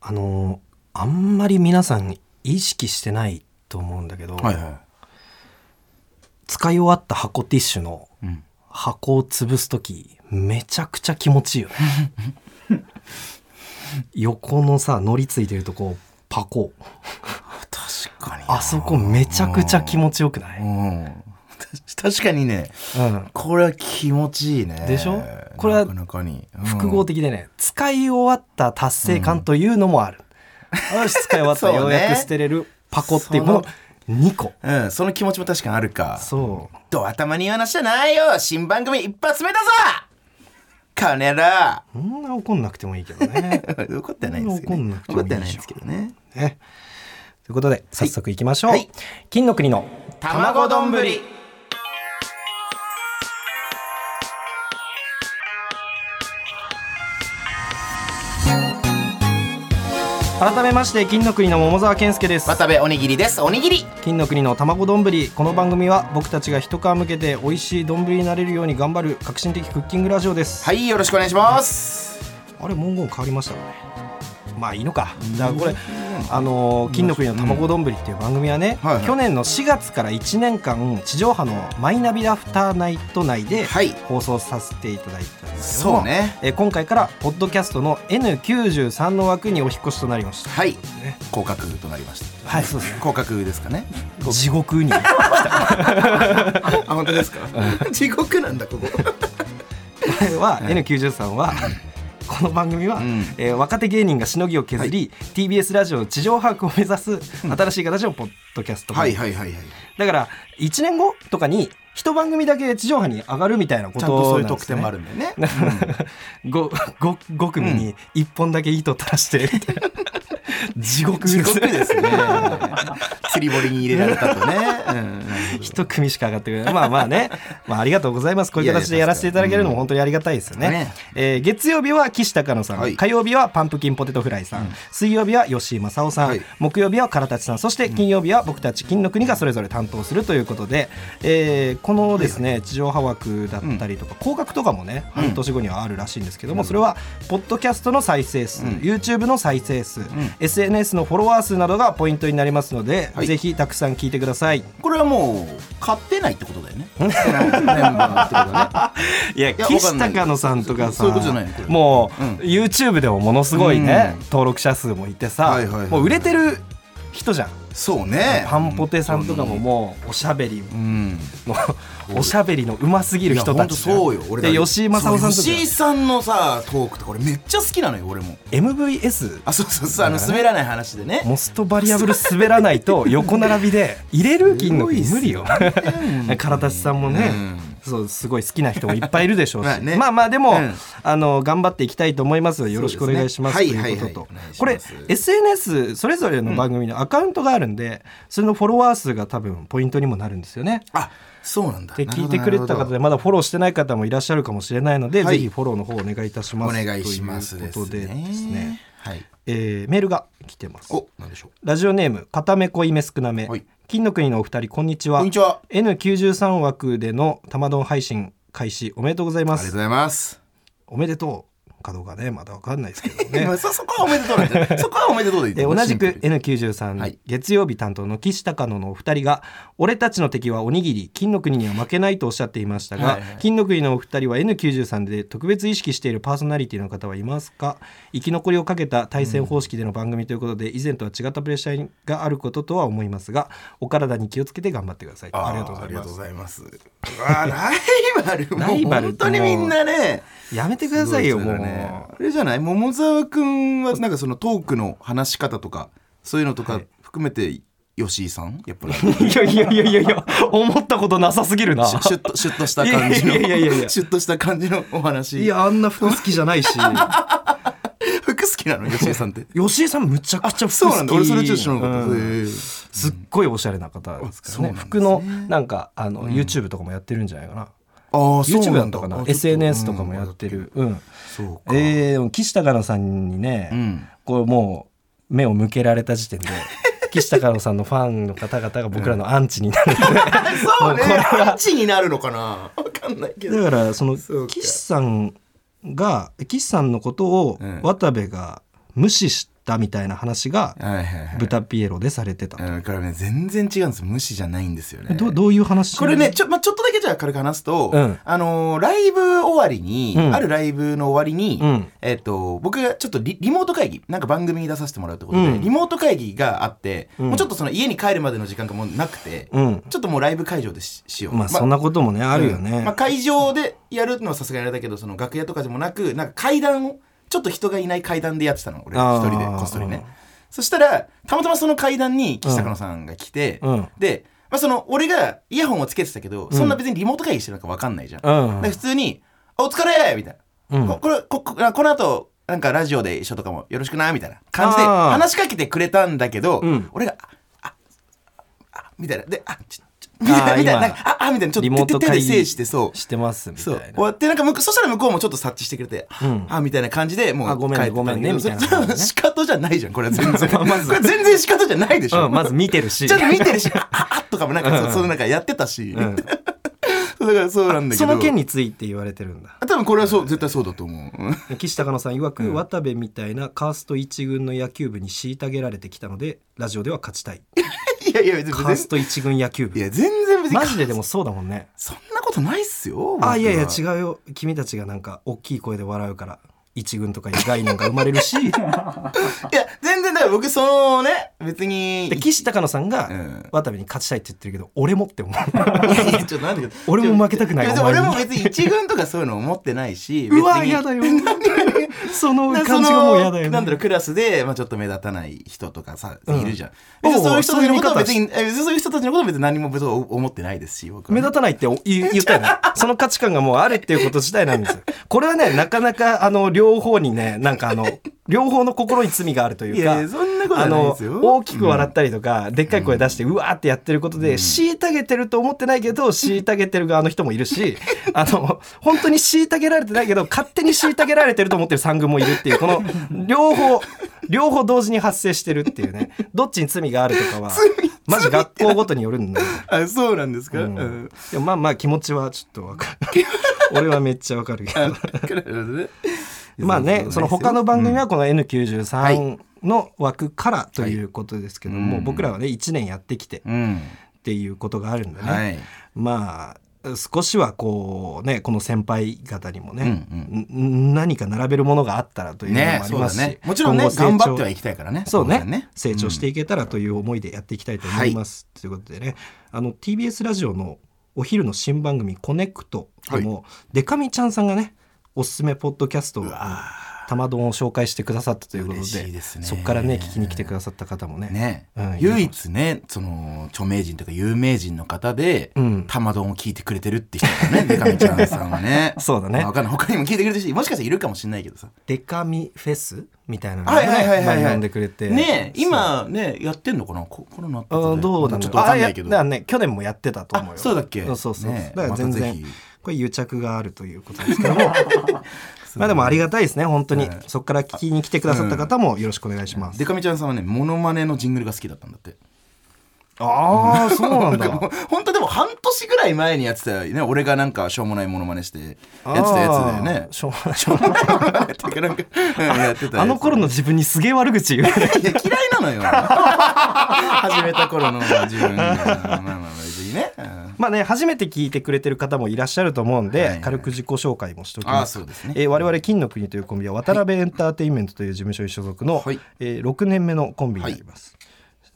あのーあんまり皆さん意識してないと思うんだけど、はいは使い終わった箱ティッシュのい。うん。箱を潰す時めちゃくちゃ気持ちいいよね 横のさ乗りついてるとこパコ。確かに。あそこめちゃくちゃ気持ちよくない、うん。た確かにね、うん、これは気持ちいいね。でしょ？これは複合的でね。使い終わった達成感というのもある、よし使い終わった、ね。ようやく捨てれるパコっていうこの2個。うん、その気持ちも確かにあるか。そう。と頭に言う話じゃないよ。新番組一発目だぞ金らそんな怒んなくてもいいけどね。怒ってはないんですけど、怒んなくてもいい怒ってはないんですけどね。ねということで早速いきましょう、はい。金の国の卵丼。ぶり改めまして金の国の桃沢健介です。渡部おにぎりです。おにぎり。金の国の卵丼。この番組は僕たちが一皮向けて美味しい丼になれるように頑張る革新的クッキングラジオです、はいよろしくお願いします。あれ文言変わりましたかねまあいいのか。じゃあこれあのー金の国の卵丼っていう番組はね、去年の4月から1年間地上波のマイナビラフターナイト内ではい。放送させていただいたんですけどもね。えー今回からポッドキャストの N93 の枠にお引っ越しとなりました。はい。ね。降格となりました。はいそうですね。降格ですかね。地獄に あ本当ですか？地獄なんだここ。は N93 はこの番組は、うん。えー若手芸人がしのぎを削り、TBS ラジオの地上把握を目指す新しい形のポッドキャスト番はい組はいはいはい。だから1年後とかに一番組だけ地上波に上がるみたいなこちゃんとそういう特典もあるんだよね、5, 5, 5組に1本だけ糸垂らしてみたいな地獄地です。獄ですね。釣り堀に入れられたとね、うん。一組しか上がってくれない。まあまあね、まあ、ありがとうございます。こういう形でやらせていただけるのも本当にありがたいですよね。ね。えー月曜日は岸高野さん、はい。火曜日はパンプキンポテトフライさん、水曜日は吉井正夫さん、はい。木曜日は唐立さん。そして金曜日は僕たち金の国がそれぞれ担当するということで、えーこのですね地上波枠だったりとか広角とかもね半年後にはあるらしいんですけども、それはポッドキャストの再生数、YouTube の再生数、SNS のフォロワー数などがポイントになりますので、はい。ぜひたくさん聞いてください。これはもう買ってないってことだよね。いや岸高野さんとかさもう、うん。YouTube でもものすごいね、うん。登録者数もいてさ、もう売れてる人じゃん、そうね。パンポテさんとかももうおしゃべりうん。の おしゃべりのうますぎる人たち。そうよ俺だで吉井正夫さん吉井さんのさトークとか俺めっちゃ好きなのよ俺も。MVS あそうそうそうあの滑らない話でね。モストバリアブル滑らないと横並びで入れる金の無理よ。唐立さんもね、そうすごい好きな人もいっぱいいるでしょうし。まあね。まあまあでも、うん。あの頑張っていきたいと思いますよ。ろしくお願いします。ねいうことと、はいはい。これ SNS それぞれの番組のアカウントがあるんで、それのフォロワー数が多分ポイントにもなるんですよね。あそうなんだ。で聞いてくれてた方でまだフォローしてない方もいらっしゃるかもしれないので、はい。ぜひフォローの方お願いいたします。お願いしますということでですね。ね、はい。えーメールが来てます。おなんでしょう。ラジオネーム片目濃いめ少なめ、はい金の国のお二人こんにちは。こんにちは。N93 枠での玉丼配信開始おめでとうございます。ありがとうございます。おめでとうかどうかねまだわかんないですけどね。まあそそこはおめでとうなんだよ そこはおめでとうでいい同じくシンプル N93、はい。月曜日担当の岸高野のお二人が「俺たちの敵はおにぎり金の国には負けない」とおっしゃっていましたが、はいはい。金の国のお二人は N93 で特別意識しているパーソナリティの方はいますか？生き残りをかけた対戦方式での番組ということで、以前とは違ったプレッシャーがあることとは思いますがお体に気をつけて頑張ってください。ーありがとうございありがとうますございます。うわライバルもう本当にみんなね。やめてくださいよもう、ね。あれじゃない？桃沢くんはなんかそのトークの話し方とかそういうのとかはい。含めて吉井さん？やっぱり。いやいやいやいやいや思ったことなさすぎるな。シュッとシュッとした感じのいやいやいやシュッとした感じのお話。いやあんな服好きじゃないし。服好きなの？吉井さんって。吉井さんむちゃくちゃ服好きそうなんだ。俺それちょっと知らなかった、うん。すっごいおしゃれな方ですからね。ね。服のなんかあの、YouTube とかもやってるんじゃないかなああそう YouTube だ。だったかな。SNS とかもやってる。うん、そうか。えー、岸高野さんにね、うん。これもう目を向けられた時点で 岸高野さんのファンの方々が僕らのアンチになるんで、そうね。アンチになるのかな？わかんないけど。だからその岸さんが岸さんのことをうん。渡部が無視したみたいな話がはいはいはい。豚ピエロでされてた、うんこれね全然違うんです無視じゃないんですよね。どどういう話？これねちょ,、まあ、ちょっとだけじゃあ軽く話すと、うん。あのーライブ終わりに、うん。あるライブの終わりに、うん。えっと僕がちょっとリリモート会議なんか番組に出させてもらうってことで、うん。リモート会議があって、うん。もうちょっとその家に帰るまでの時間がもうなくて、うん。ちょっともうライブ会場でししよう。まあそんなこともねあるよね、うん。まあ、会場でやるのはさすがにあれだけどその楽屋とかでもなくなんか階段をちょっと人がいない階段でやってたの。俺一人でこっそりね。そしたらたまたまその階段に岸高野さんが来て、うん。で、まあ、その俺がイヤホンをつけてたけど、そんな別にリモート会議してるのか分かんないじゃん、普通に「お疲れ!」みたいな、うん。ここれここあこの後なんかラジオで一緒とかもよろしくなみたいな。感じで話しかけてくれたんだけど、うん。俺が「あああみたいな。で「あちょみたいな今なんかああみたいなちょっリモーと手手でト会議制してそう。してますみたそう。いな終わってなんか向こうそしたら向こうもちょっと察知してくれて、うん。あみたいな感じでもうあごめんね帰ってただけど。ごめんねみたいな 仕方じゃないじゃんこれは全然。まずこれ全然仕方じゃないでしょ、うん、まず見てるし。ちゃんと見てるし、あ、ああとかもなんか、うん。そそのなんかやってたし、だからそうなんだけど。その件について言われてるんだ。多分これはそう、絶対そうだと思う。うん。岸高野さん曰く、渡部みたいなカースト一軍の野球部に虐げられてきたのでラジオでは勝ちたいいやいや、別にカースト一軍野球部。いや、全然別に。マジででもそうだもんね。そんなことないっすよ。あいやいやう。違うよ。君たちがなんか大きい声で笑うから一軍とかいう概念が生まれるし。いや、全然だから僕、そのね、別に。で岸高野さんがうん。渡部に勝ちたいって言ってるけど俺もって思う。ちょっとなんで俺も負けたくない俺も別に一軍とかそういうの思ってないし、うわ嫌だよ そので感じがもう嫌だよそのなんだろうクラスで、まあ、ちょっと目立たない人とかさ、うん。いるじゃん。別にそういう人たちのことは別にえ別にそういう人たちのことは別に何も別に思ってないですし僕は目立たないってお言言ったよね。その価値観がもうあるっていうこと自体なんですよ。これはねなかなかあの両方にねなんかあの両方の心に罪があるというかあの大きく笑ったりとか、でっかい声出してうわーってやってることで、虐げてると思ってないけど虐げてる側の人もいるしあの本当に虐げられてないけど勝手に虐げられてると思ってる三軍もいるっていうこの 両方両方同時に発生してるっていうね。どっちに罪があるとかはマジ学校ごとによるんだよあそうなんですか、ううん。んでもまあまあ気持ちはちょっとわかる。俺はめっちゃわかるけど。まあねその他の番組はこの N93 の枠からということですけども、うん。僕らはね1年やってきてっうん。ていうことがあるんでね、はい。まあ少しはこうねこの先輩方にもね、うんん。何か並べるものがあったらというのもありますし、ね。もちろんね頑張ってはいきたいからねそうね当然成長していけたらという思いでやっていきたいと思います。ということでねあの TBS ラジオのお昼の新番組「コネクト」でも、デカミちゃんさんがねおすすめポッドキャストを玉丼を紹介してくださったということ嬉でね。そこからね聞きに来てくださった方もね。ね、うん唯一ねその著名人というか有名人の方で、うん。玉丼を聞いてくれてるって人だねデカミちゃんさんはね。そうだね。まあわかんない。他にも聞いてくれてるしもしかしたらいるかもしれないけどさ。デカミフェスみたいなのをはいはいはいはいはい。んでくれて。ね今ねやってんのかな？こコロナってあどうなんだちょっとわかんないけど。だからね去年もやってたと思うよ。あそうだっけ？そうそうそう、ねだから全然、まこれ癒着があるということですけども まあでもありがたいですね本当に、はい。そこから聞きに来てくださった方もよろしくお願いします、デカミちゃんさんはねモノマネのジングルが好きだったんだって。ああそうなんだ。本当でも半年ぐらい前にやってたよね俺がなんかしょうもないモノマネしてやってたやつだよね。しょうがないしょうもないモノマネっていうかなんかうんやってたあの頃の自分にすげえ悪口言ういや嫌いなのよ。始めた頃の自分が。まあまあまあ別にね、うん。まあね初めて聞いてくれてる方もいらっしゃると思うんで、はいはい。軽く自己紹介もしておきああますそうですね。えー我々金の国というコンビは渡辺エンターテインメントという事務所に所属の、はい。えー6年目のコンビになります、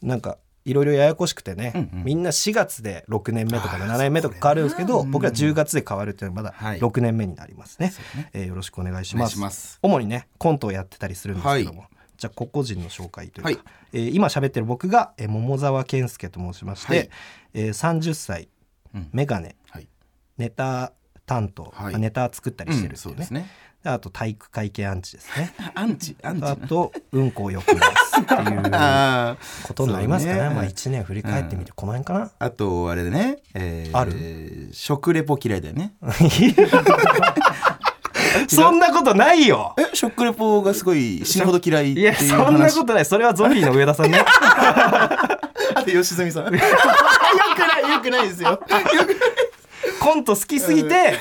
なんかいろいろややこしくてね、うんうん。みんな4月で6年目とかあー7年目とか変わるんですけどね。僕ら10月で変わるっていうのはまだはい。6年目になりますね,、そうね。えーよろしくお願いします。主にねコントをやってたりするんですけども、はじゃあ個々人の紹介というか、はい。えー今喋ってる僕が、えー桃沢健介と申しまして、はい。えー30歳うん。メガネはい。ネタ担当、はい。まあネタ作ったりしてるっていううですね。であと体育会系アンチですね。アンチアンチ。あとうんこをよく回すっていう ことになりますかね。ね。まあ1年振り返ってみてこの辺かな、あとあれでね、えー、ある？食レポ嫌いだよね そんなことないよ。えショックレポがすごい死ぬほど嫌いっていやそんなことない。それはゾンビの上田さんね。あと吉住さん。よくないよくないですよ。コント好きすぎて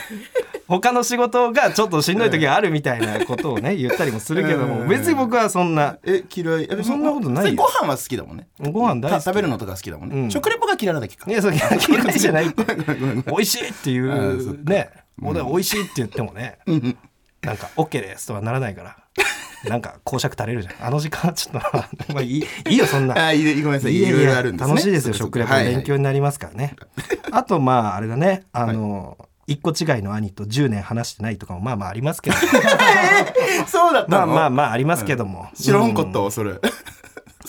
他の仕事がちょっとしんどい時があるみたいなことをね言ったりもするけどもうん。別に僕はそんな。え嫌い？えそんなことないご飯は好きだもんね。ご飯大好き。た食べるのとか好きだもんね、うん。食レポが嫌いなだけか。いやそれ嫌いじゃない美味しいっていうねもうでも美味しいって言ってもねなんか OK ですとはならないからなんか講釈垂れるじゃん。あの時間はちょっとまあいいいいよそんな。あいいごめんなさい。いろいろあるんですね。楽しいですよ食レポはい。はい勉強になりますからね。あとまああれだね。あの一個違いの兄と10年話してないとかもまあまあありますけど。そうだったの？まあまあまあありますけども。知らんかったわそれ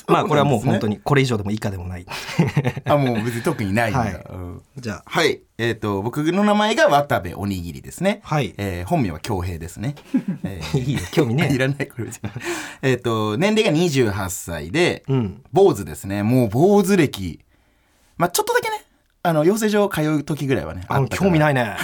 まあこれはもう本当ににこれ以上でも以下でもない あもう別に特にないんだ、はいうんじゃあはい。えっ、と、僕の名前が渡部おにぎりですね。はいえー本名は京平ですね。えーいいよ興味ねいらない、これ別に。えっと、年齢が28歳で、うん坊主ですね。もう坊主歴。まあちょっとだけね、あの、養成所通う時ぐらいはね。あ興味い。ないね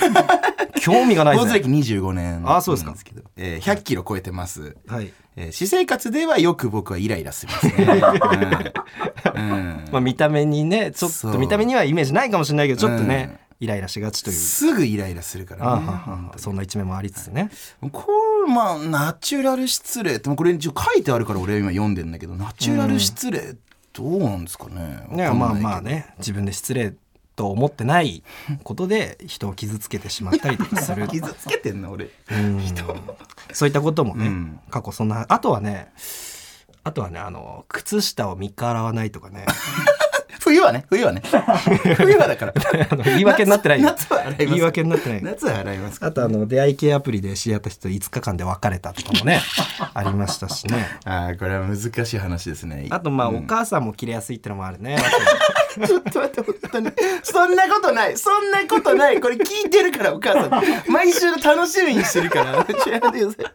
興味がないぜ坊主歴25年あそうですかなんけど、えー100キロ超えてます。はいえー私生活ではよく僕はイライラするんですね。うん。うん。まあ見た目にねちょっと見た目にはイメージないかもしれないけどちょっとねイライラしがちという。すぐイライラするからね。そんな一面もありつつね。これまあナチュラル失礼ってこれ一応書いてあるから俺は今読んでんだけどナチュラル失礼どうなんですかね？ねまあまあ。ね自分で失礼と思ってないことで人を傷つけてしまったりとかする。傷つけてんの俺。うん。そういったこともね、うん。過去そんなあとはねあとはねあの靴下を見っ洗わないとかね。冬はね冬はね。冬は だから。言い訳になってないよ。夏夏は洗います。言い訳になってない夏は洗います。あとあの出会い系アプリで知り合った人と5日間で別れたとかもね ありましたしね。ああこれは難しい話ですね。あとまあ、うん。お母さんも切れやすいってのもあるね ちょっと待って本当に。そんなことない。そんなことない。これ聞いてるからお母さん。毎週楽しみにしてるから。ちょやめてください。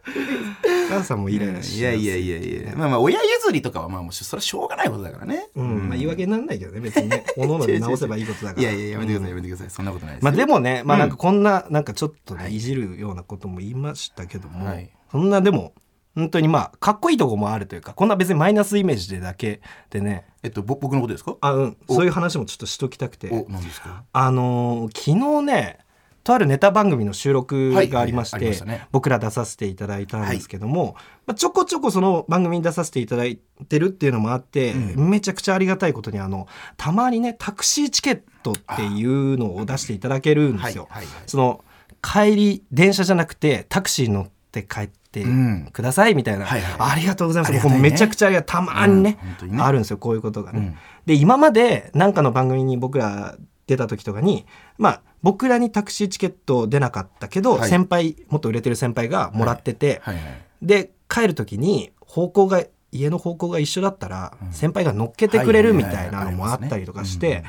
お母さんもイライラしいやいやいやいや、まあまあ親譲りとかはまあもうそれはしょうがないことだからね。うん、まあ言い訳にならないけどね別にね。おのおので直せばいいことだから。いやいややめてくださいやめてください。そんなことないですよ。まあでもね、まあうんなんかこんな、なんかちょっとね、いじるようなことも言いましたけども、はい。そんなでも、本当にまあ、かっこいいとこもあるというか、こんな別にマイナスイメージでだけでね、えっとぼ僕のことですか？あ、うん、お。そういう話もちょっとしときたくて、お何ですか？あのー昨日ね、とあるネタ番組の収録がありまして、はいはいね。僕ら出させていただいたんですけども、まあ、ちょこちょこその番組に出させていただいてるっていうのもあって、うん。めちゃくちゃありがたいことにあのたまにねタクシーチケットっていうのを出していただけるんですよ。はいはいはいその帰り電車じゃなくてタクシー乗って帰ってうん。くださいみたいな、はいはい。ありがとうございます、ね。もうめちゃくちゃありがたまにね,、うん。ねあるんですよこういうことがね。うん。で今まで何かの番組に僕ら出た時とかにまあ僕らにタクシーチケット出なかったけど、はい。先輩もっと売れてる先輩がもらってて、はい。はい。で帰る時に方向が家の方向が一緒だったら、先輩が乗っけてくれるみたいなのもあったりとかして、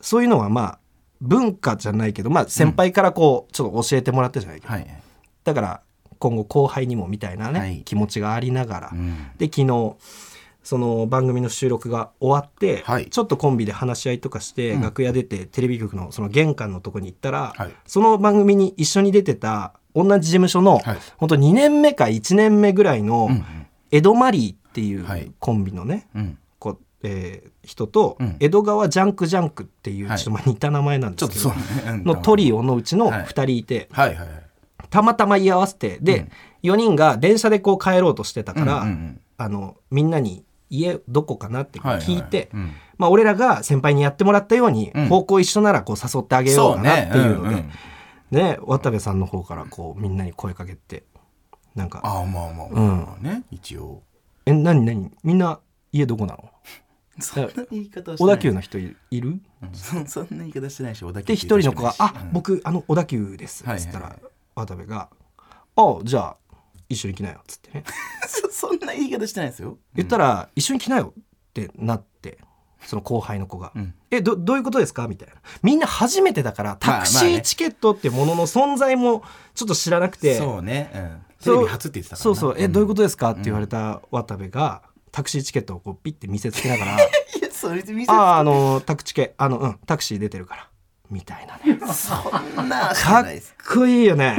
そうい。うのはまあ文化じゃないけど、まあ、先輩からこうちょっと教えてもらったじゃないけど、はい。だから今後後輩にもみたいなね、はい。気持ちがありながら、うん。で昨日その番組の収録が終わって、はい。ちょっとコンビで話し合いとかして、うん。楽屋出てテレビ局のその玄関のとこに行ったら、はい。その番組に一緒に出てた同じ事務所の、はい。本当2年目か1年目ぐらいのうん江戸マリーっていはい。うコンビのね、うん。こうえー人と、うん。江戸川ジャンクジャンクっていうはい。ちょっとまあ似た名前なんですけど、ね。うん。のトリオのうちのはい。2人いて、はいはいはい。たまたま居合わせてで、うん。4人が電車でこう帰ろうとしてたから、うんうんうんあのみんなに家どこかなって聞いて、はいはいうん。まあ、俺らが先輩にやってもらったように、うん。方向一緒ならこう誘ってあげようかなっていうので、そうね。ね渡部さんの方からこうみんなに声かけてなんか。ああまあまあうんまあね一応「え何何？みんな家どこなの？そんな言い方はしてない。小田急の人いいる?」うん。そそんな言い方してないし小田急で一人の子が「あうん僕あの小田急です」はいっつったら、はいはい渡部が「あじゃあ一緒に来なよ」っつってね。そそんな言い方してないですよ。言ったら「一緒に来なよ」ってなってその後輩の子が「うんえどどういうことですか?」みたいな。みんな初めてだからタクシーチケットってものの存在もちょっと知らなくて。そうね。うん。テそう。レビ初って言ってたからな。そうそう「えどういうことでですか?」って言われた渡部がタクシーチケットをこうピッて見せつけながら「いやそれで見せあああのタクチケあのうんタクシー出てるから」みたいなね。そんなかっこいいよね。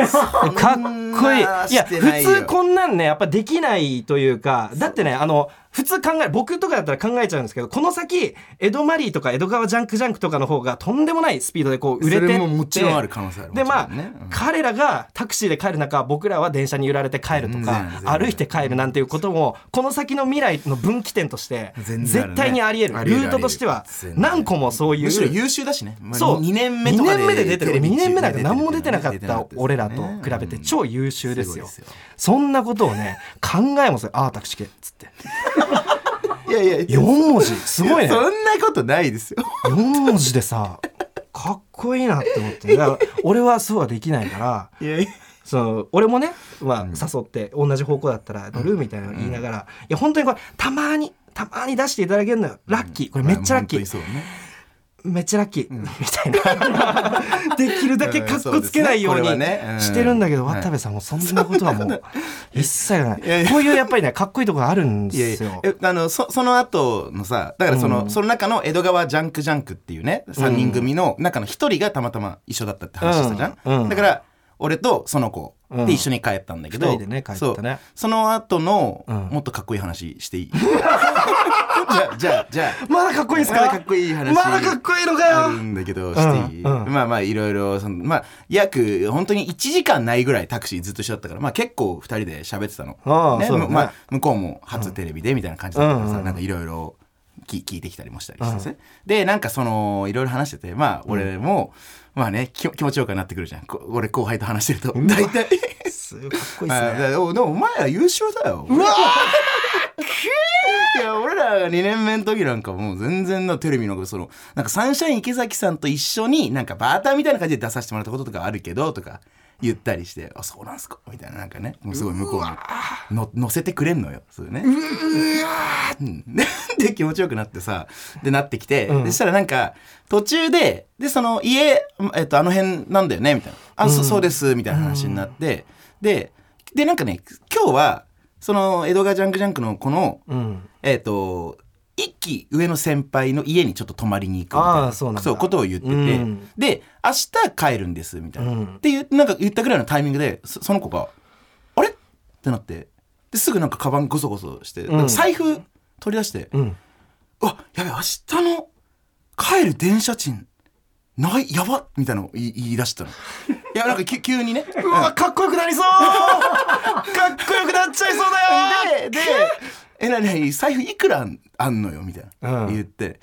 かっこいい。いなや普通こんなんねやっぱできないというかだってねあの普通考え僕とかだったら考えちゃうんですけどこの先江戸マリーとか江戸川ジャンクジャンクとかの方がとんでもないスピードでこう売れてって。それももちろんある可能性あるでまあ、ねうん。彼らがタクシーで帰る中僕らは電車に揺られて帰ると全か歩いて帰るなんていうこともこの先の未来の分岐点として絶対にあり得る。ルートとしては何個もそういうむしろ優秀だしね、まあそう。2年目とかで2年目で出てる。テレビ2年目なんか何も出てなかった俺らと比べて超優秀ですよ。そんなことをね考えもするああタクシー系っつっていやいや4文字すごいね。そんなことないですよ。4文字でさかっこいいなって思って。だから俺はそうはできないからいやいや。その俺もね、まあ、誘って同じ方向だったら乗るみたいなの言いながら、いや本当にこれたまにたまに出していただけるのよ。ラッキー。これめっちゃラッキー、めっちゃラッキー、みたいな。できるだけかっこつけないようにしてるんだけど、はい。渡部さんもそんなことはもう 一切ない。こういうやっぱりねかっこいいところあるんでいやいすよあのそその後のさだからその,、うん。その中の江戸川ジャンクジャンクっていうね3人組の中の1人がたまたま一緒だったって話したじゃん。うん。だから俺とその子うん。で一緒に帰ったんだけど、二人でね帰ったね。そう。その後の、うん。もっとかっこいい話していい？じゃあじゃあじゃあ。まだかっこいいですか？まだかっこいい話まだかっこいいのかよ。あるんだけどしていい、うん。うん。まあまあいろいろそのまあ約本当に1時間ないぐらいタクシーずっと一緒だったからまあ結構2人で喋ってたの。ねああそうだね。まあ、向こうも初テレビでみたいな感じだったからさ、うんうん。なんかいろいろ聞聞いてきたりもしたりしてね、でなんかそのいろいろ話しててまあ俺も、まあねき気持ちよくなってくるじゃん。こ俺後輩と話してると。大体。すごいかっこいいあですねでもお前ら優秀だよ。うわいや俺らが2年目の時なんかもう全然なテレビのそのなんかサンシャイン池崎さんと一緒になんかバーターみたいな感じで出させてもらったこととかあるけどとか言ったりして「あそうなんすか」みたいななんかねもうすごい向こうにの乗せてくれんのよそうね。うん。でで気持ちよくなってさでなってきて、うん。でしたらなんか途中ででその家、えっと、あの辺なんだよねみたいな「あ、そそうです」みたいな話になって、ででなんかね今日はその江戸川ジャンクジャンクのこのうん。えっ、と一期上の先輩の家にちょっと泊まりに行くみたいなそうなんだ。ことを言ってて、うん。で明日帰るんですみたいな、うん。っていうなんか言ったぐらいのタイミングでそその子が「あれ?」ってなって。ですぐなんかカバンゴソゴソして、うん。財布取り出して「うん。うわやべ明日の帰る電車賃ないやばっ」みたいなのを言い出したの。いやなんかき急にね。うわかっこよくなりそう。かっこよくなっちゃいそうだよ。で、で、え、なに財布いくらあんのよみたいな。うん言って、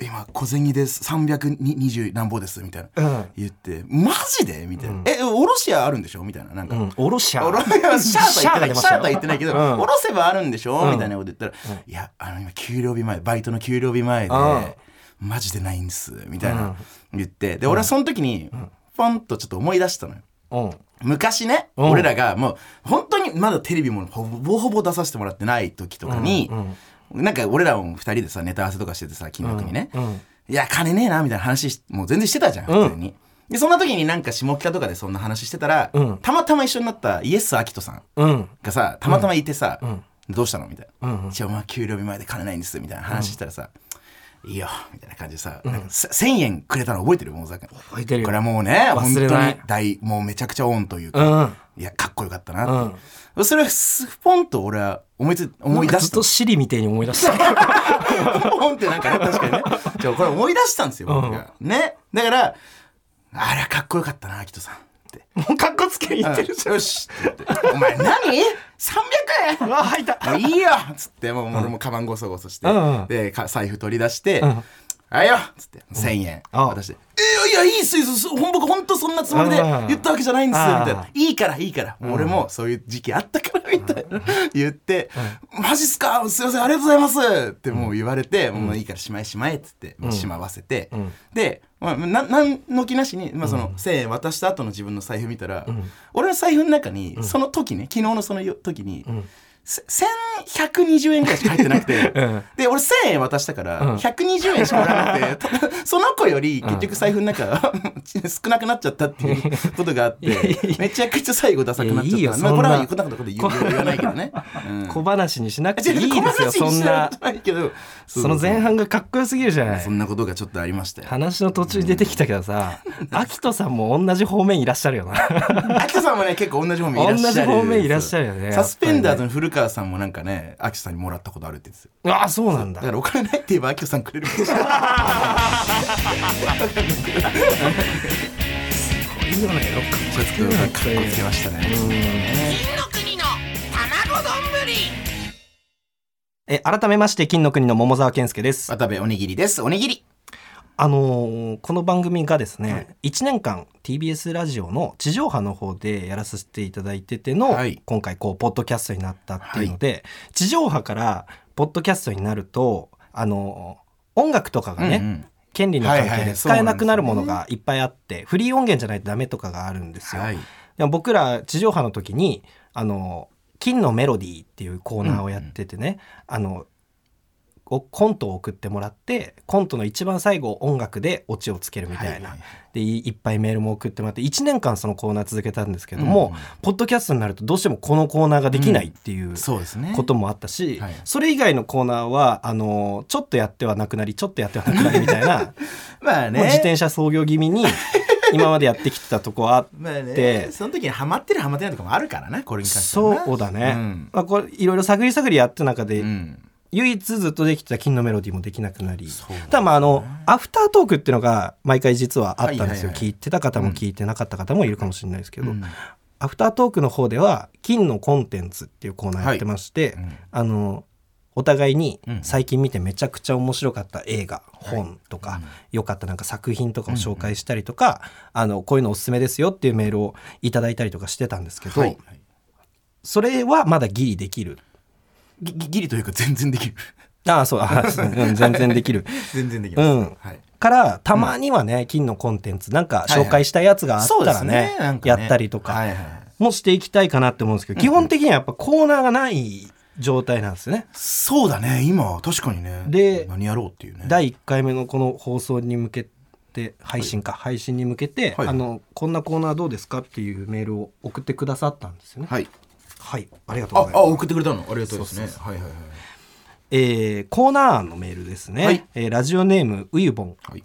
今、小銭です。320何ぼです。みたいな。うん言って、マジで？みたいな。え、おろしはあるんでしょ？みたいな。なんか。うんおろしゃおろシャーとは言ってない。シャーとは言言ってないけど、うんおろせばあるんでしょ、うんみたいなこと言ったら、いや、あの、今、給料日前、バイトの給料日前で、うんマジでないんです。みたいな、言って。で、俺はその時に、ポンとちょっと思い出したのよ。うん昔ね、うん俺らがもう本当にまだテレビもほぼほぼ出させてもらってない時とかに、なんか俺らも二人でさネタ合わせとかしててさ金額にね、うんいや金ねえなみたいな話しもう全然してたじゃんうん普通に。でそんな時になんか下北とかでそんな話してたら、うんたまたま一緒になったイエス・アキトさんうんがさたまたまいてさ、んどうしたのみたいな。うんじゃあお前給料日前で金ないんですみたいな話したらさ、いいよみたいな感じでさ、なんかせ1000円くれたの覚えてる？もうざくん覚えてるよ。これはもうね本当に大もうめちゃくちゃオンといううか、ん。いやかっこよかったなって、それすポンと俺は思いつ思い出した。ずっとシリみたいに思い出した。ポンってなんかね確かにね。じゃこれ思い出したんですよ僕が、ね。だからあれはかっこよかったな秋人さんって。もうかっこつけ言ってるじよしって言ってお前何 ?300 円。わ入った。もういいよ。っつってもう俺もカバンゴソゴソして、でか財布取り出して。ん「あいよ」っつって。1000円。あ。渡して「えいやいいっすいいっすほん僕ほんとそんなつもりでうん言ったわけじゃないんですよ」あみたいな「いいからいいから。もう俺もそういう時期あったから」みたいな。言って「マジっすか？すいませんありがとうございます」ってもう言われて「もういいからしまえしまえ」っつってしまわせて。ん。でまあななんの気なしに、まあ、その1000円渡した後の自分の財布見たら、俺の財布の中にその時ね昨日のそのよ時に、せ1120円ぐらいしか入ってなくて、うん。で俺1000円渡したからうん。120円しかおらなくて、たその子より結局財布の中 少なくなっちゃったっていうことがあってめちゃくちゃ最後ダサくなっちゃったいやいいよまあ、これはこんな。こと言わないけどね、うん。小話にしなくていいですよそんな。その前半がかっこよすぎるじゃない。そんなことがちょっとありましたよ。話の途中に出てきたけどさアキトさんも同じ方面いらっしゃるよな。アキトさんもね結構同じ方面いらっしゃる。同じ方面いらっしゃるよねサスペンダーズの古川さんもなんかねアキトさんにもらったことあるって言ってたよ。ああそうなんだ。だからお金ないって言えばアキトさんくれる。かもしれないよねちょっとかっこつけましたね。え改めまして金の国の桃沢健介です。渡部おにぎりです。おにぎりあのーこの番組がですね、1年間 TBS ラジオの地上波の方でやらせていただいてての、はい。今回こうポッドキャストになったっていうので、地上波からポッドキャストになるとあのー音楽とかがね、うんうん。権利の関はいはい係で使えなくなるものがいっぱいあって、フリー音源じゃないとダメとかがあるんですよ。はい。でも僕ら地上波の時にあの金のメロディーっていうコーナーをやっててね、あのおコントを送ってもらってコントの一番最後音楽でオチをつけるみたいな、はいはいでいいっぱいメールも送ってもらって1年間そのコーナー続けたんですけども、ポッドキャストになるとどうしてもこのコーナーができないっていうそうですね。こともあったし、はい。それ以外のコーナーはあのちょっとやってはなくなりちょっとやってはなくなりみたいな、まあね。自転車操業気味に 今までやってきてたとこはあっまあね。てその時にハマってるハマってないとかもあるからなこれに関してはな。そうだね、うん。まあ、これいろいろ探り探りやった中で、うん唯一ずっとできてた金のメロディーもできなくなりただまああのアフタートークっていうのが毎回実はあったんですよ、聞いてた方も聞いてなかった方もいるかもしれないですけど、うん。アフタートークの方では金のコンテンツっていうコーナーやってまして、うんあのお互いにうん。最近見てめちゃくちゃ面白かった映画、はい。本とか、うん。良かったなんか作品とかを紹介したりとか、あのこういうのおすすめですよっていうメールをいただいたりとかしてたんですけど、はい。それはまだギリできるぎぎギリというか全然できる。ああそうあ全然できる。全然できます、うん。はい。からたまにはね、金のコンテンツなんか紹介したやつがあったらね,、やったりとかはいはいもしていきたいかなって思うんですけど、基本的にはやっぱコーナーがない状態なんですよね。そうだね。今確かにね。で何やろうっていうね。第1回目のこの放送に向けて配信か、配信に向けて、はい。あのこんなコーナーどうですかっていうメールを送ってくださったんですよね。はいはい、ありがとうあございます。あ送ってくれたの？ありがとうですねそうはいはいはいえーコーナー案のメールですね。はいえーラジオネームうゆぼん。はい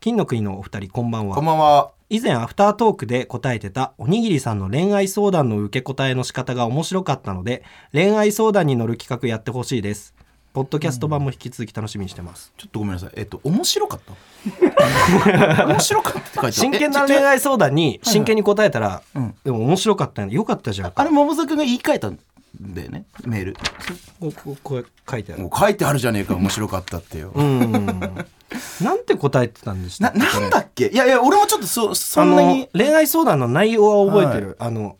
金の国のお二人こんばんはこん。ばんは以前アフタートークで答えてたおにぎりさんの恋愛相談の受け答えの仕方が面白かったので恋愛相談に乗る企画やってほしいですポッドキャスト版も引き続き楽しみにしてます、ちょっとごめんなさい。えっと面白かった？面白かったって書いてある。真剣な恋愛相談に真剣に答えたら、うん。でも面白かったね。よかったじゃん。あれ桃沢君が言い換えたんだよね？メールこここれ書いてある。もう書いてあるじゃねえか面白かったってよ。うん。なんて答えてたんでしたななんだっけ？いやいや俺もちょっとそそんなに。恋愛相談の内容は覚えてる、あの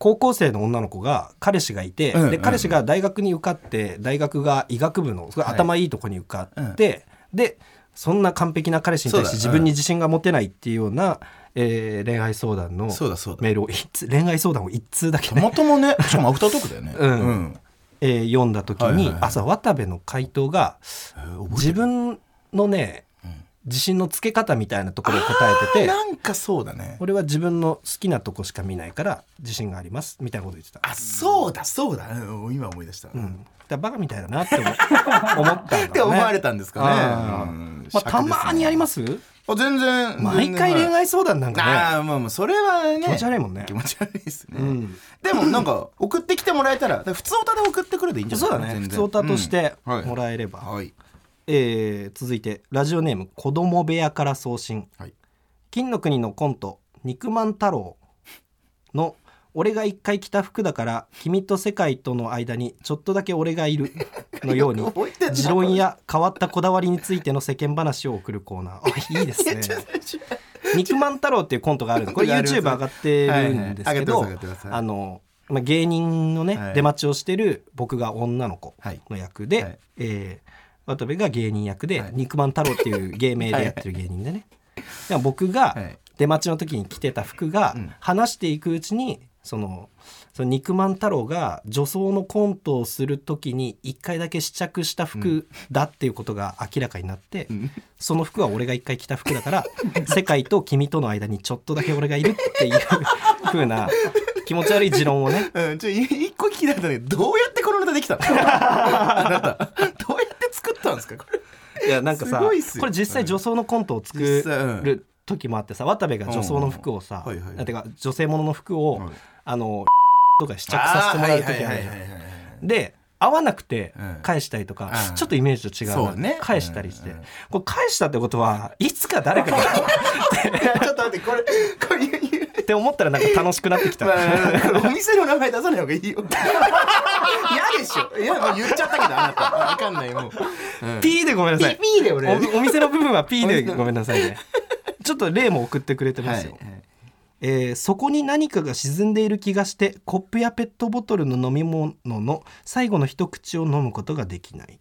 高校生の女の子が彼氏がいて、うんうんで彼氏が大学に受かって大学が医学部の頭いいとこに受かって、でそんな完璧な彼氏に対して自分に自信が持てないっていうような、えー恋愛相談のメールを恋愛相談を一通だけたね、またまねしかもアフタートークだよね。うん。えー読んだ時に、はいはいはい。あそう渡部の回答がえー自分のね自信のつけ方みたいなところを答えててなんかそうだね。俺は自分の好きなとこしか見ないから自信がありますみたいなこと言ってた。あそうだそうだ。うん今思い出した、うん、だバカみたいだなって思 思ったね。って思われたんですかね。うん。まあ、たまにあります？あ全然毎回恋愛相談なんかね。ああまあまあそれはね。気持ち悪いもんね。気持ち悪いですね、うん。でもなんか送ってきてもらえたら普通歌で送ってくれでいいんじゃない？そうだね。普通歌としてもらえれば、はいえー続いてラジオネーム子供部屋から送信。はい。金の国のコント肉まん太郎の俺が一回着た服だから君と世界との間にちょっとだけ俺がいるのように 持論や変わったこだわりについての世間話を送るコーナー。あいいですね。肉まん太郎っていうコントがあるんでこれ YouTube 上がってるんですけどあのまあ芸人のね、はい。出待ちをしてる僕が女の子の役で、はい。えー渡部が芸人役で、はい。肉まん太郎っていう芸名でやってる芸人でね、でも僕がはい。出待ちの時に着てた服が、うん。話していくうちにそのその肉まん太郎が女装のコントをする時に一回だけ試着した服だっていうことが明らかになって、ん。その服は俺が一回着た服だから 世界と君との間にちょっとだけ俺がいるっていう風な気持ち悪い持論をね。うん、ちょい一個聞きたいんだけどどうやってこのネタできたの？あなたたんですか？これいやなんかさこれ実際女装のコントを作る時もあってさ渡部が女装の服をさ、うん。はいていうか女性ものの服を、はい。あのとか試着させてもらう時あるで合わなくてうん。返したりとか、うん。ちょっとイメージと違うね。返したりして、うんうんこれ返したってことはいつか誰かが ちょっと待ってこれこれって思ったらなんか楽しくなってきた、まあ、お店の名前出さない方がいいよ。嫌でしょ。いやもう言っちゃったけどあなた。わかんないもう、うん、P でごめんなさい。P で俺。おお店の部分は P でごめんなさいね。ちょっと例も送ってくれてますよ、はいはい。えーそこに何かが沈んでいる気がしてコップやペットボトルの飲み物の最後の一口を飲むことができない。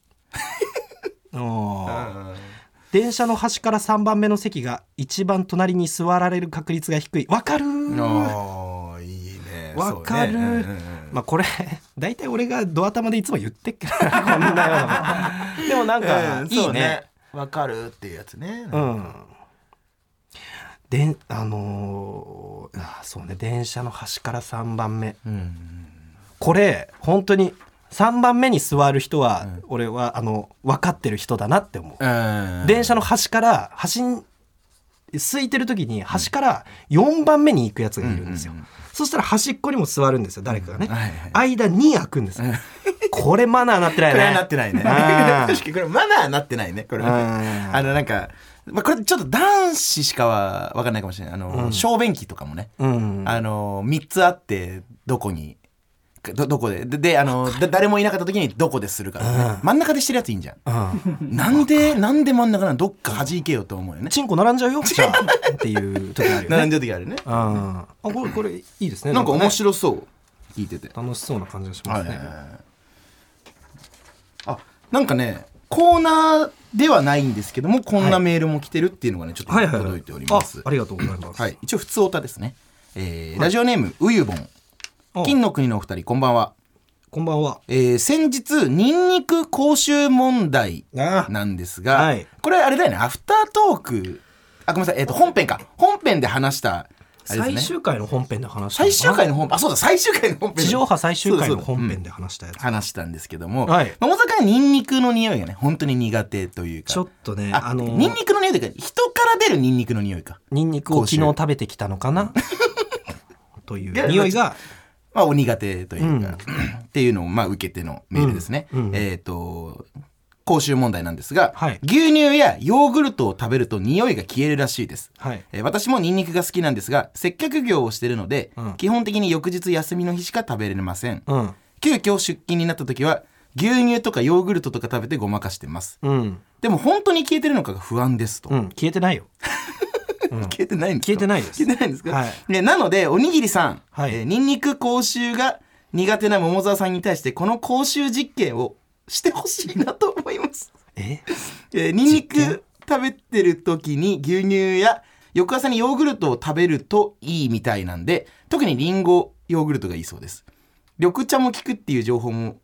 あー電車の端から3番目の席が一番隣に座られる確率が低い。わかるー。ああいいね。わかる、ね。うんうんうん。まあこれ 大体俺がドア玉でいつも言ってっから こんなような。でもなんかうんいいね。そうね。わかるっていうやつね。うん。であのーあそうね。電車の端から3番目。うん。これ本当に3番目に座る人は、俺はあの分かってる人だなって思う、うん。電車の端から端に空いてる時に端から4番目に行くやつがいるんですよ、そしたら端っこにも座るんですよ誰かがね、間に開くんです。よ、これマナーなってないね。これはなってないね。うん。確かにこれマナーなってないねこれあのなんかまあこれちょっと男子しかは分かんないかもしれない。あの小便器とかもね。うん。あの3つあってどこにどどこで？でであのだ誰もいなかった時にどこでするか、ね。真ん中でしてるやついいんじゃん。うん。なんでなんで真ん中なの？どっか弾けよと思うよね。チンコ並んじゃうよ。じゃあ。っていう時あるよ並んねじゃう時あるね。ああこれこれいいですね。なんか面ね。白そう。聞いてて。楽しそうな感じがしますね、あなんかねコーナーではないんですけどもこんなメールも来てるっていうのがねちょっとはいはいはい。届いております。あありがとうございます、はい、一応普通オタですね、えーラジオネームうゆぼんあ金の国のお二人こんばんは、こんばんは。えー先日ニンニク講習問題あなんですが、はい。これあれだよね。アフタートーク。あごめんなさい、えー、と本編か。本編で話したあれです最ね終回の本編で話したの最終回の本あそうだ。最終回の本編地上波最終回の本編で話したやつ、話したんですけども、はい。まあ大阪はニンニクの匂いがね本当に苦手というか。ちょっとねああのニンニクの匂いというか人から出るニンニクの匂いか。ニンニクを昨日食べてきたのかな？という匂いがまあ、お苦手というか、うん。っていうのをまあ受けてのメールですね。えっ、と講習問題なんですが、はい。牛乳やヨーグルトを食べると匂いが消えるらしいです。はい。えー私もニンニクが好きなんですが接客業をしているので、うん。基本的に翌日休みの日しか食べれません、うん。急遽出勤になった時は牛乳とかヨーグルトとか食べてごまかしてます。うん。でも本当に消えてるのかが不安ですと、うん。消えてないよ 消えてないんですか？消えてないです。消えてないんですか、はい。ね、なのでおにぎりさん、はい。えーニンニク講習が苦手な桃沢さんに対してこの講習実験を してほしいなと思います、え？えーニンニク食べてる時に牛乳や翌朝にヨーグルトを食べるといいみたいなんで特にリンゴヨーグルトがいいそうです。緑茶も効くっていう情報も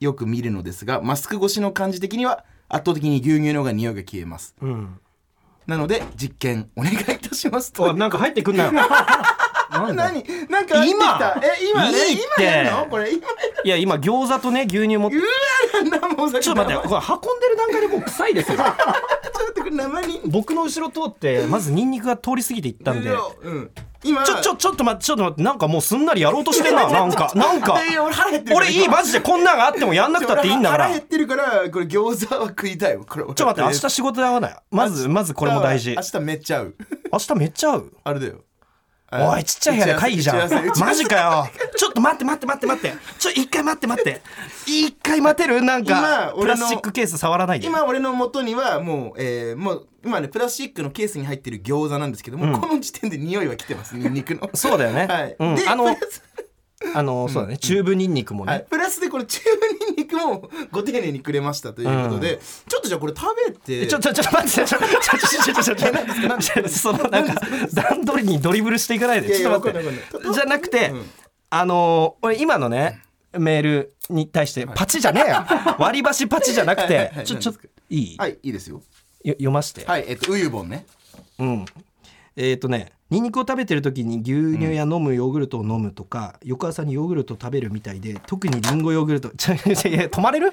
よく見るのですがマスク越しの感じ的には圧倒的に牛乳の方が匂いが消えます。うんなので実験お願いいたしますとなんか入ってくんなよ。何？なんか入ってきた。え今ねいいって。今やるの？これ今いや今餃子とね牛乳もちょうわなんもうさっと待ってこれ運んでる段階でもう臭いですよ。ちょっと待ってこれ生に。僕の後ろ通ってまずニンニクが通り過ぎていったんで。うん今。ちょちょちょっと待ってちょっと待ってなんかもうすんなりやろうとしてんな なんか。なんか。俺いいマジでこんなんがあってもやんなくたっていいんだから。腹減ってるからこれ餃子は食いたいわ。これちょっっと待って明日仕事で会わない？まずまずこれも大事。明日めっちゃ合う。明日めっちゃ合う？あれだよ。おいちっちゃい部屋で会議じゃん。マせジかよ。ちょっと待って待って待って待って。ちょ一回待って待って。一回待てる？なんかプラスチックケース触らないで。今俺の元にはもう、えー、もう今ねプラスチックのケースに入ってる餃子なんですけども、この時点で匂いは来てますニンニクの。そうだよね、はい、うん、であのプラスあのそうだね。チューブニンニクもね、はい、プラスでこれチューブニンニクもご丁寧にくれましたということで、ちょっとじゃあこれ食べて。ちょちょちょ待ってちょちょちょちょちょちょちょちょそのなんか段取りにドリブルしていかないで。いやいやちょっと待っわかんないわかんない。てじゃなくて、うん。あのー俺今のねメールに対してパチじゃねえよ。割り箸パチじゃなくはいはいてはいちょちょ何ですいい、はいいいですよよ読まして、はいえっとウユボンね。うん。えっ、とねニンニクを食べてる時に牛乳や飲むヨーグルトを飲むとか、翌朝にヨーグルトを食べるみたいで特にリンゴヨーグルト 止まれる？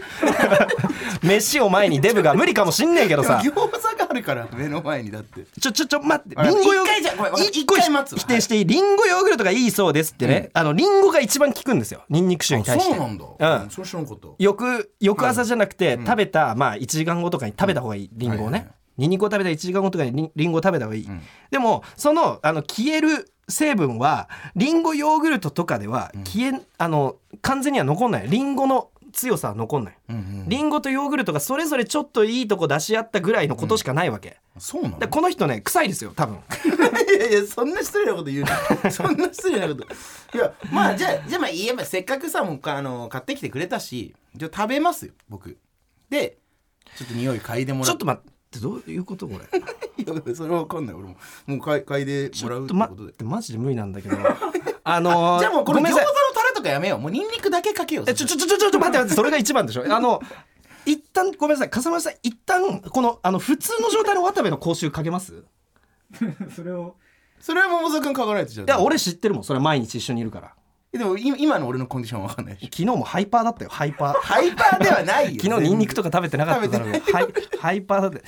飯を前にデブが無理かもしんねえけどさ。餃子があるから目の前にだって。ちょちょちょ待ってあリンゴヨーグ一回じゃごめんごめん一回待つ否定していいリンゴヨーグルトがいいそうですってね、あのリンゴが一番効くんですよ。ニンニク臭に対して。そうなんだ、うん。それ知らんかった。翌翌朝じゃなくて、食べた、まあ、1時間後とかに食べた方がいいリンゴをね、ニンニクを食べた1時間後とかにリンゴを食べた方がいい、でもそのあの消える成分はリンゴヨーグルトとかでは消え、あの完全には残んない。リンゴの強さは残んない、うんうんリンゴとヨーグルトがそれぞれちょっといいとこ出し合ったぐらいのことしかないわけ、そうなの？でこの人ね臭いですよ多分。いやいやそんな失礼なこと言うな。そんな失礼なこと。いやまあじゃあじゃあまあ言えばせっかくさもうあの買ってきてくれたしじゃあ食べますよ僕。でちょっと匂い嗅いでもらちょっと待ってどういうことこれ？いやそれは分かんない。俺ももう嗅い嗅いでもらうってことで。ってマジで無理なんだけど。あのーじゃあもうこの餃子のタレとかやめよう。もうニンニクだけかけよう。えちょちょちょちょちょ待って待ってそれが一番でしょ。あの 一旦ごめんなさい。笠間さん一旦このあの普通の状態の渡部の口臭かけます？それを。それは桃沢君嗅がないとじゃあ。いや俺知ってるもん。それは毎日一緒にいるからでも今今の俺のコンディションは分かんない昨日もハイパーだったよ。ハイパー。ハイパーではないよ。昨日ニンニクとか食べてなかっただろう食ハイハイパーだって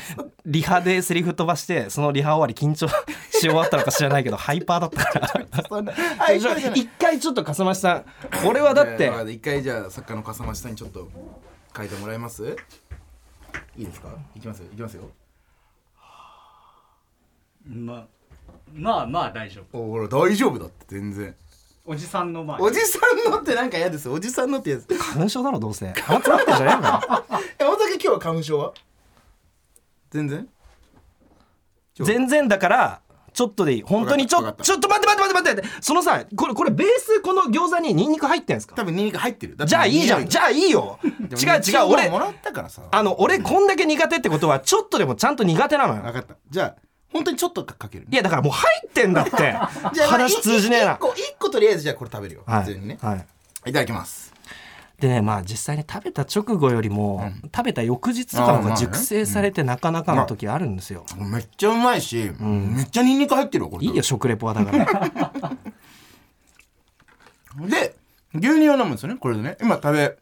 リハでセリフ飛ばしてそのリハ終わり緊張し終わったのか知らないけどハイパーだったから。一回ちょっと笠間さんこれはだってえー一回じゃあ作家の笠間さんにちょっと書いてもらえます？いいですか？いきますよ。いきますよ。まあまあまあ大丈夫。おほら大丈夫だって全然おじさんの前おじさんのってなんか嫌です。おじさんのってやつ花粉症だろどうせ。鼻詰まっじゃねえの？え大竹今日は花粉症は？全然？全然だからちょっとでいい。本当にちょったちょっと待って待って待って待ってそのさこれこれベースこの餃子にニンニク入ってんすか？多分ニンニク入ってるじゃあいいじゃん。じゃあいいよ。違う違う俺。もらったからさ。あの俺こんだけ苦手ってことはちょっとでもちゃんと苦手なのよ。分かった。じゃあ本当にちょっとかけるいやだからもう入ってんだって。じゃあまあ話通じねえな。一個一個とりあえずじゃあこれ食べるよ。はい普通にね。はい。いただきます。でねまあ実際に食べた直後よりも、食べた翌日とかの方が熟成されてなかなかの時あるんですよ、めっちゃうまいしめっちゃニンニク入ってるわこれいいよ食レポはだから。で牛乳を飲むんですよねこれでね。今食べ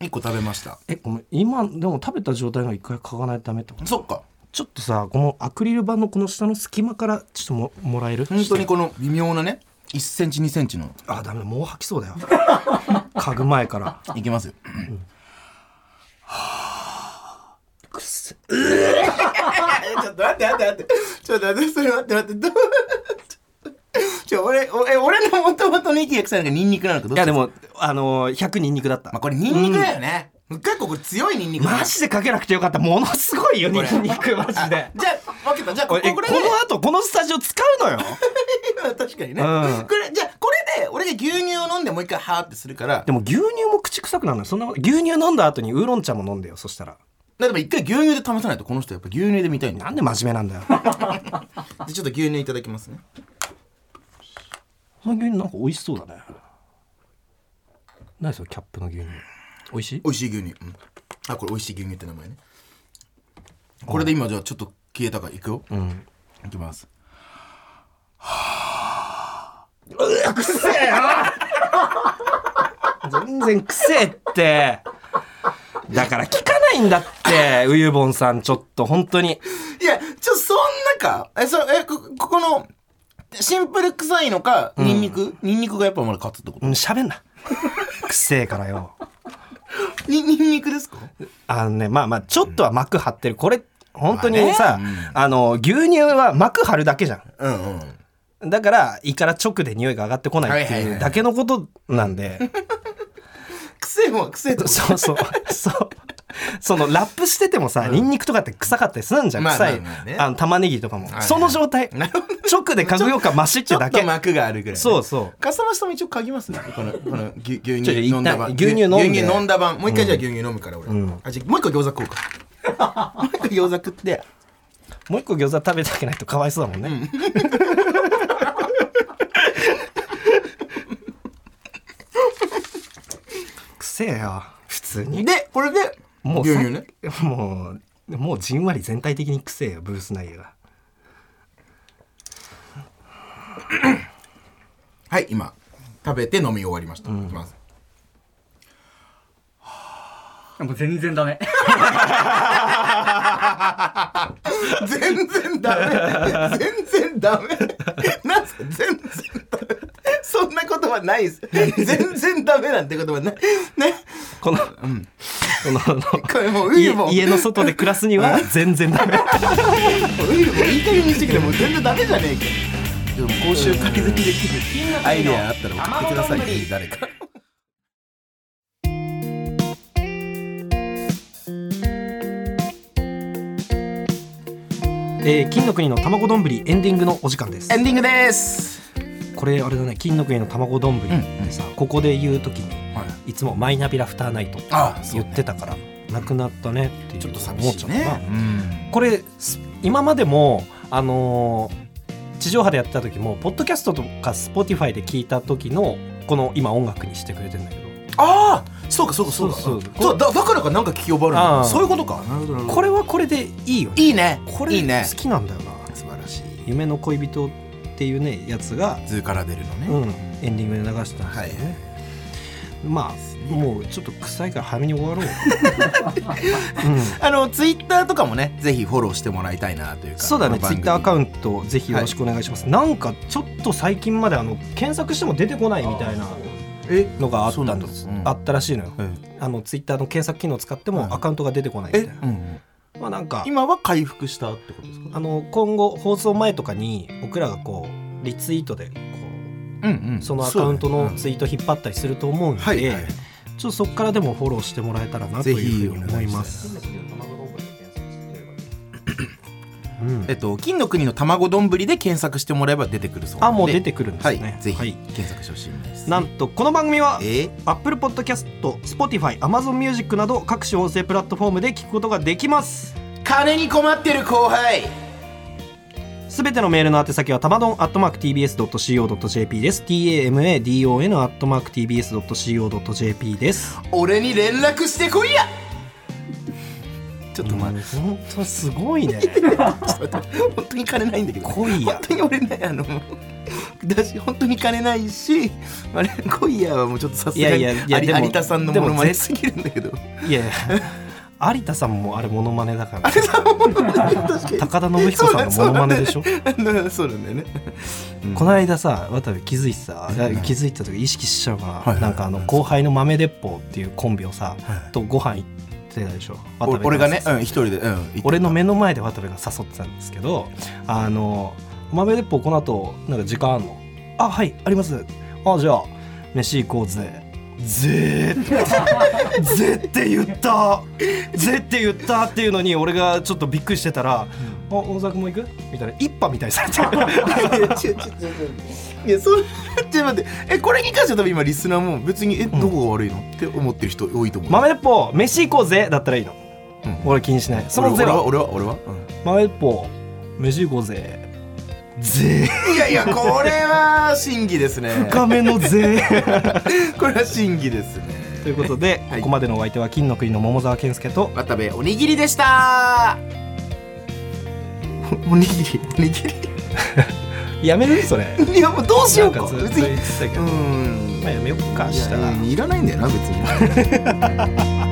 一個食べました。えごめん。今でも食べた状態が一回嗅がないとダメってこと？そっかちょっとさこのアクリル板のこの下の隙間からちょっとももらえる？本当にこの微妙なね1センチ2センチの。あダメだもう吐きそうだよ。嗅ぐ前から。いきますよ。くっせ ちょっと待って待って待って。ちょっと待ってそれ待って待って。どう？ちょ俺俺俺のもともとの息が臭いのがニンニクなのかどいやでもあのー、100ニンニクだった、まあこれニンニクだよね、結構これ強いニンニクマジでかけなくてよかった。ものすごいよニンニクマジで。じゃあ分けた。じゃあこここの後このスタジオ使うのよ。確かにね、うん。これじゃあこれで俺が牛乳を飲んでもう一回ハーってするから。でも牛乳も口臭くなるのよ。そんな牛乳飲んだ後にウーロン茶も飲んでよそしたら。例えば一回牛乳で試さないとこの人やっぱ牛乳で見たいんなんで真面目なんだよ。でちょっと牛乳いただきますね。この牛乳なんか美味しそうだね。何それキャップの牛乳美味しい？美味しい牛乳、うん、あこれ美味しい牛乳って名前ね。これで今じゃあちょっと消えたからいくよ、うん。いきます。くせえよ全然くせえって。だから聞かないんだってウユボンさんちょっと。本当に。いやちょそんなか。えそえこここのシンプル臭いのかニンニク、ニンニクがやっぱまだ勝つってこと？うん喋んな。くせえからよにニンニクですか？あのねまあまあちょっとは膜張ってる。これ本当にさ、まあの牛乳は膜張るだけじゃうんうん。んだから胃から直で匂いが上がってこないっていうだけのことなんで。癖も癖とそうそう。そう そのラップしててもさ、ニンニクとかって臭かったりするんじゃん、まあ臭い、まあの玉ねぎとかも、その状態直で嗅ぐよかマシってちょだけっと膜があるぐらいね、そうそう。かさましとも一応嗅ぎますね。このこの牛牛乳飲んだ版一旦牛乳飲んで。牛乳飲んだ版もう一回じゃあ牛乳飲むから俺、ん。あじゃあもう一個餃子食おうか。もう一個餃子食って。もう一個餃子食べてあげないとかわいそうだもんね、くせえよ。普通に。でこれでもうさ牛乳ね。もうもうじんわり全体的にくせえよブース内が。はい今食べて飲み終わりました、いきます。もう全然ダメ。全然ダメ。全然ダメ。なんすか全然ダメ。そんなことはないです。全然ダメなんてことはない。ね。この、うウイ家ルも。家の外で暮らすには全然ダメ。ウイルもいい加減にしてくれもう全然ダメじゃねえ講習改善できるアイデアあったら送ってください誰か。えー金の国の卵丼エンディングのお時間です。エンディングですこれあれだね金の国の卵丼ってさ、ここで言う時にはい。つもマイナビラフターナイトって言ってたから、なくなったねっていうちょっと寂しいね。うん。これす今までもあのー地上波でやってた時もポッドキャストとか Spotify で聞いた時のこの今音楽にしてくれてるんだけど。ああそうかそうかそうか。そうそうだだからかなんか聞き覚えるそういうことか。これはこれでいいよね。いいね。これいいね。好きなんだよな。素晴らしい。夢の恋人っていうねやつが、図から出るのね、うん、エンディングで流したんですよね、まあもうちょっと臭いから早めに終わろう、うん。あのツイッターとかもねぜひフォローしてもらいたいなというかそうだね、ツイッターアカンウントぜひよろしくお願いします。なんかちょっと最近まであの検索しても出てこないみたいなえ？のがあったんうんあったらしいのよ。えあのツイッターの検索機能を使ってはい。もアカウントが出てこないみたいな。うんまあなんか今は回復したってことですか？あの今後放送前とかに僕らがこうリツイートでこうんうん。うそのアカウントのツイート引っ張ったりすると思うんで、はいはい。ちょっとそこからでもフォローしてもらえたらなというふうに思います。うん。えっと金の国の卵丼で検索してもらえば出てくるそうなあもう出てくるんですはね。い。ぜひはい。検索してほしいです。なんとこの番組はえー？Apple Podcast、Spotify、Amazon Music など各種音声プラットフォームで聞くことができます。金に困ってる後輩。すべてのメールの宛先はたまどん atmarktbs.co.jp です。Tamadon atmarktbs.co.jp です。俺に連絡してこいやちょっとまあ、本当すごいね。本当に金ないんだけど来いや。本当に俺ねあのだし本当に金ないしあれコイヤーはもうちょっとさすがにいやいやいや有でも有田さんのでもものまねすぎるんだけど。いやいや有田さんもあれモノマネだから。確かに。高田信彦さんのモノマネでしょ？そうなんだよね。この間さ渡部気づいてさ気づいた時意識しちゃうかな、はいはいなんかあの後輩の豆鉄砲っていうコンビをさ、とご飯行ってたでしょ。渡部お俺がね、うん、一人で、うん、俺の目の前で渡部が誘ってたんですけどあの豆鉄砲この後なんか時間あんの？あはいあります。あじゃあ飯行こうぜ。ぜー ぜって言った。ぜって言ったっていうのに俺がちょっとびっくりしてたら「あ大沢君も行く?」みたいな。一派みたいにされて。いやそれちょっと待って。えこれに関しては多分今リスナーも別にえどこが悪いの、って思ってる人多いと思う。豆鉄砲飯行こうぜだったらいいの、うん。俺気にしない。そのゼ俺はロ俺は俺は、豆鉄砲飯行こうぜ。ぜいやいやこれは審議ですね。深めのぜ これは審議ですね。ということで、はい。ここまでのお相手は金の国の桃沢健介と渡部おにぎりでしたおおにぎりおにぎやめるそれ。りいやもうどうしようか。別に。うん。まあやめよっかしたらいらないんだよな別に